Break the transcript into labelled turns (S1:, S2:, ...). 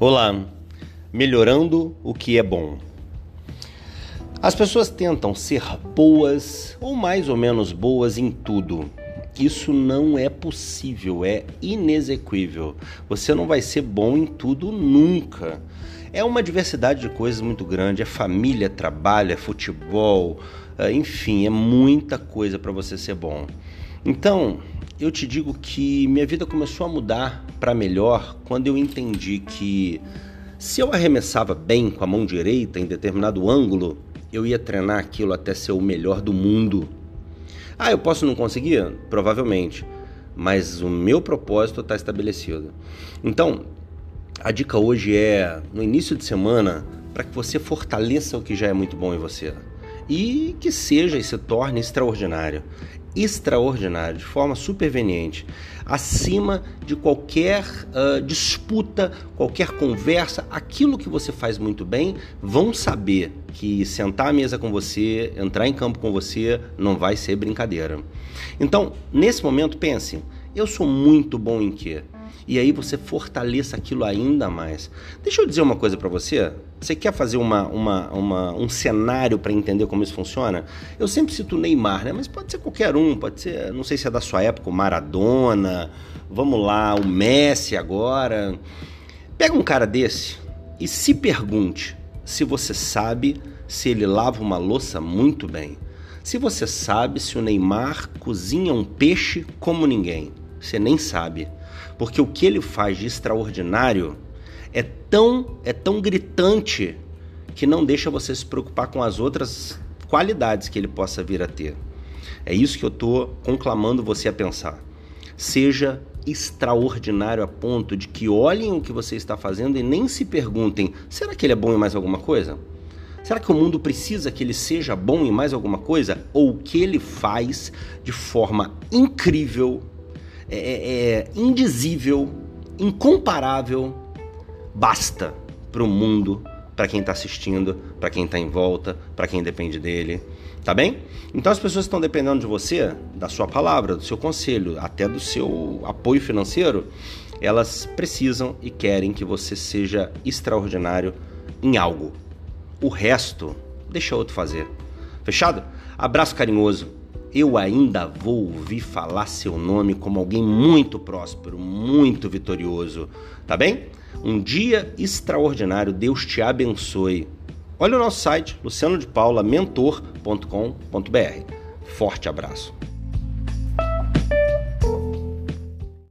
S1: Olá, melhorando o que é bom. As pessoas tentam ser boas ou mais ou menos boas em tudo. Isso não é possível, é inexequível. Você não vai ser bom em tudo nunca. É uma diversidade de coisas muito grande, é família, trabalho, é futebol, é, enfim, é muita coisa para você ser bom. Então, eu te digo que minha vida começou a mudar para melhor quando eu entendi que se eu arremessava bem com a mão direita em determinado ângulo, eu ia treinar aquilo até ser o melhor do mundo. Ah, eu posso não conseguir? Provavelmente. Mas o meu propósito está estabelecido. Então, a dica hoje é, no início de semana, para que você fortaleça o que já é muito bom em você e que seja e se torne extraordinário. Extraordinário, de forma superveniente, acima de qualquer uh, disputa, qualquer conversa, aquilo que você faz muito bem, vão saber que sentar à mesa com você, entrar em campo com você, não vai ser brincadeira. Então, nesse momento, pense: eu sou muito bom em quê? E aí você fortaleça aquilo ainda mais. Deixa eu dizer uma coisa para você. Você quer fazer uma, uma, uma um cenário para entender como isso funciona? Eu sempre cito Neymar, né? Mas pode ser qualquer um, pode ser, não sei se é da sua época, o Maradona, vamos lá, o Messi agora. Pega um cara desse e se pergunte se você sabe se ele lava uma louça muito bem. Se você sabe se o Neymar cozinha um peixe como ninguém. Você nem sabe. Porque o que ele faz de extraordinário é tão, é tão gritante que não deixa você se preocupar com as outras qualidades que ele possa vir a ter. É isso que eu estou conclamando você a pensar. Seja extraordinário a ponto de que olhem o que você está fazendo e nem se perguntem: será que ele é bom em mais alguma coisa? Será que o mundo precisa que ele seja bom em mais alguma coisa? Ou o que ele faz de forma incrível é, é indizível, incomparável, basta para o mundo, para quem está assistindo, para quem está em volta, para quem depende dele. Tá bem? Então as pessoas estão dependendo de você, da sua palavra, do seu conselho, até do seu apoio financeiro, elas precisam e querem que você seja extraordinário em algo. O resto, deixa outro fazer. Fechado? Abraço carinhoso eu ainda vou ouvir falar seu nome como alguém muito próspero, muito vitorioso, tá bem? Um dia extraordinário, Deus te abençoe. Olha o nosso site, lucianodepaulamentor.com.br. Forte abraço.